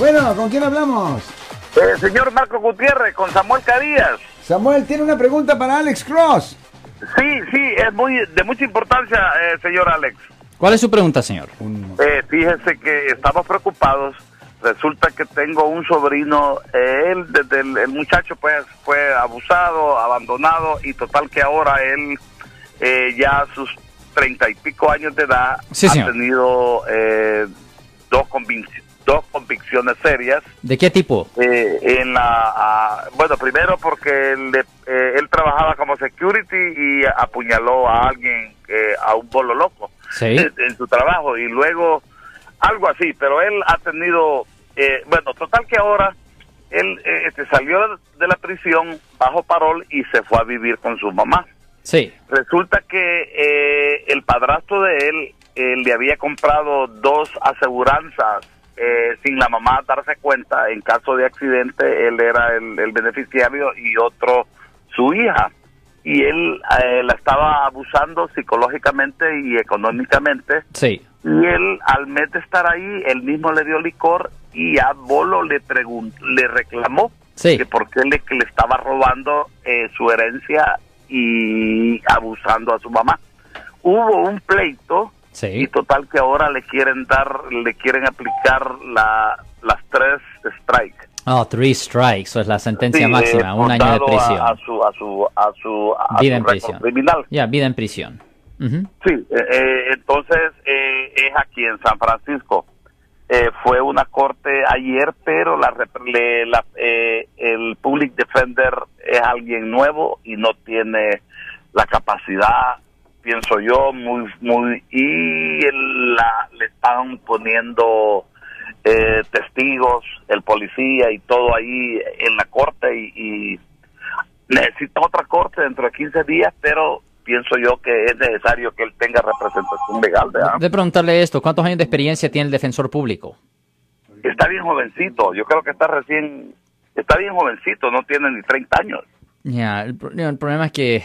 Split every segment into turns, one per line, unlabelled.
Bueno, ¿con quién hablamos?
Eh, señor Marco Gutiérrez, con Samuel Cadías.
Samuel, tiene una pregunta para Alex Cross.
Sí, sí, es muy de mucha importancia, eh, señor Alex.
¿Cuál es su pregunta, señor?
Eh, fíjese que estamos preocupados. Resulta que tengo un sobrino, eh, él desde el, el muchacho pues fue abusado, abandonado y total que ahora él eh, ya a sus treinta y pico años de edad
Sí,
ha
señor.
tenido eh, dos, convic- dos convicciones serias.
¿De qué tipo?
Eh, en la bueno primero porque él, le- eh, él trabajaba como security y apuñaló a alguien eh, a un bolo loco
Sí.
en, en su trabajo y luego algo así pero él ha tenido eh, bueno total que ahora él este, salió de la prisión bajo parol y se fue a vivir con su mamá
Sí.
resulta que eh, el padrastro de él le había comprado dos aseguranzas eh, sin la mamá darse cuenta. En caso de accidente, él era el, el beneficiario y otro su hija. Y él eh, la estaba abusando psicológicamente y económicamente.
Sí.
Y él, al mes de estar ahí, él mismo le dio licor y a Bolo le, le reclamó
Sí.
que por qué le, que le estaba robando eh, su herencia y abusando a su mamá. Hubo un pleito y total que ahora le quieren dar, le quieren aplicar la, las tres strikes.
Oh, three strikes, es la sentencia
Sí,
máxima,
eh,
un año de
a-
prisión.
A, su, a su, a su, a
Vida
su
en prisión.
criminal.
Ya, vida en prisión.
Sí, eh, eh, entonces eh, es aquí en San Francisco. Eh, fue una corte ayer, pero la, le- la- eh, el public defender es alguien nuevo y no tiene la capacidad, pienso yo, muy, muy y el- la, le están poniendo eh, testigos, el policía y todo ahí en la corte y, y necesita otra corte dentro de 15 días, pero pienso yo que es necesario que él tenga representación legal. ¿verdad?
De preguntarle esto, ¿cuántos años de experiencia tiene el defensor público?
Está bien jovencito, yo creo que está recién, está bien jovencito, no tiene ni 30 años.
Ya, el problema es que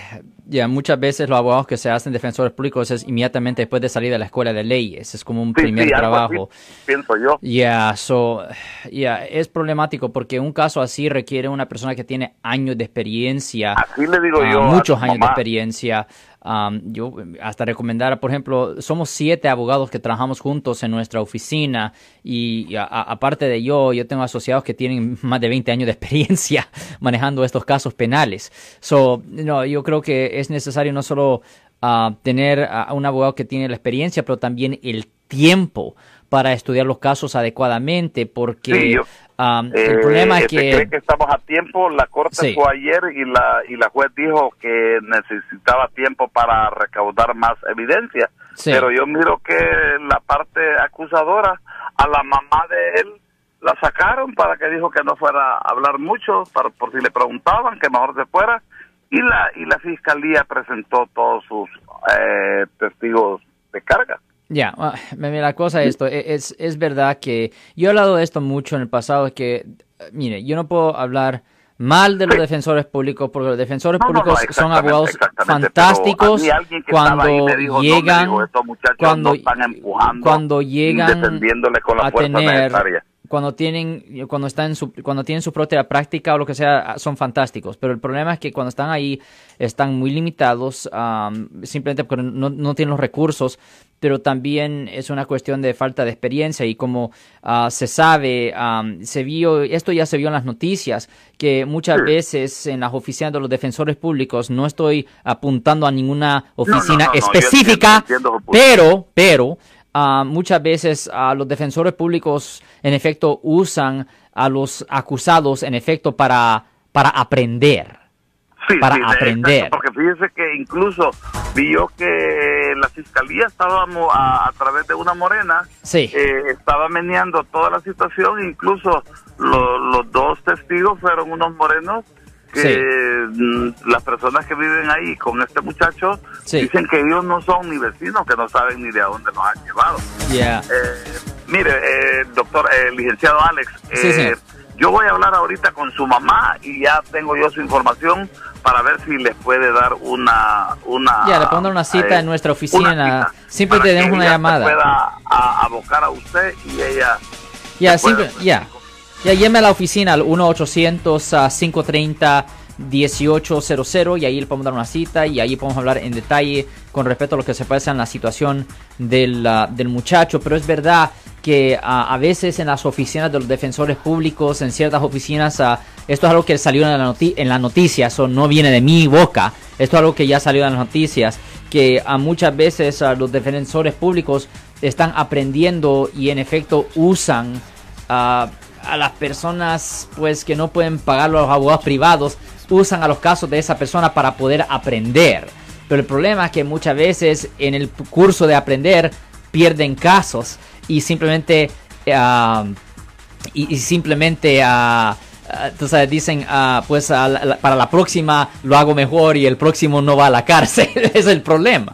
ya muchas veces los abogados que se hacen defensores públicos es inmediatamente después de salir de la escuela de leyes, es como un
Sí,
primer
sí,
trabajo.
así, pienso yo.
Ya, so, ya, es problemático porque un caso así requiere una persona que tiene años de experiencia.
Así le digo
ah,
yo
muchos años de
mamá.
experiencia. Am, yo hasta recomendar, por ejemplo, somos siete abogados que trabajamos juntos en nuestra oficina y, aparte de yo, yo tengo asociados que tienen más de 20 años de experiencia manejando estos casos penales. So, no, yo creo que es necesario no solo ah, tener a un abogado que tiene la experiencia, pero también el tiempo para estudiar los casos adecuadamente, porque
Eh,
el problema es que...
cree que estamos a tiempo, la corte
Sí.
fue ayer y la y la juez dijo que necesitaba tiempo para recaudar más evidencia.
Sí.
Pero yo miro que la parte acusadora a la mamá de él la sacaron para que dijo que no fuera a hablar mucho, para, por si le preguntaban que mejor se fuera y la y la fiscalía presentó todos sus eh, testigos de carga.
Ya, ah, mira, la cosa es esto, e- es, es verdad que yo he hablado de esto mucho en el pasado, que, eh, mire, yo no puedo hablar mal de los
Sí.
defensores públicos, porque los defensores
No, no, no,
públicos son abogados fantásticos cuando
dijo,
llegan,
estos
cuando,
están empujando
cuando llegan a tener. Cuando tienen, cuando están en su, cuando tienen su propia práctica o lo que sea, son fantásticos. Pero el problema es que cuando están ahí están muy limitados, am, simplemente porque no, no tienen los recursos, pero también es una cuestión de falta de experiencia. Y como ah, se sabe, am, se vio, esto ya se vio en las noticias, que muchas veces en las oficinas de los defensores públicos, no estoy apuntando a ninguna oficina
no, no, yo
específica,
entiendo
pero, pero, ah, muchas veces a los defensores públicos, en efecto, usan a los acusados, en efecto, para, para aprender.
Sí,
para
sí,
aprender.
exacto, porque fíjese que incluso vi yo que la fiscalía estábamos a, a través de una morena,
Sí.
eh, estaba meneando toda la situación, incluso lo- los dos testigos fueron unos morenos que
Sí.
mm, las personas que viven ahí con este muchacho
Sí.
dicen que ellos no son ni vecinos, que no saben ni de a dónde nos han llevado.
Yeah.
Eh, mire, eh, doctor, eh, licenciado Alex, eh, yo voy a hablar ahorita con su mamá y ya tengo yo su información para ver si les puede dar una... una
Ya, le dar una cita
eh,
en nuestra oficina. Siempre
para
te
que
demos una llamada.
pueda a- abocar a usted y ella...
Ya, simple- ya. Ya llame a la oficina al 1-800-530-1800 y ahí le podemos dar una cita y ahí podemos hablar en detalle con respecto a lo que se pasa en la situación del, ah, del muchacho. Pero es verdad que ah, a veces en las oficinas de los defensores públicos, en ciertas oficinas, ah, esto es algo que salió en la, noti- en la noticia, eso no viene de mi boca, esto es algo que ya salió en las noticias, que a muchas veces los defensores públicos están aprendiendo y en efecto usan a las personas pues que no pueden pagar los abogados privados, usan a los casos de esa persona para poder aprender. Pero el problema es que muchas veces en el curso de aprender pierden casos y simplemente ah, y, simplemente ah, ah, tú sabes, dicen ah, pues para la próxima lo hago mejor y el próximo no va a la cárcel es el problema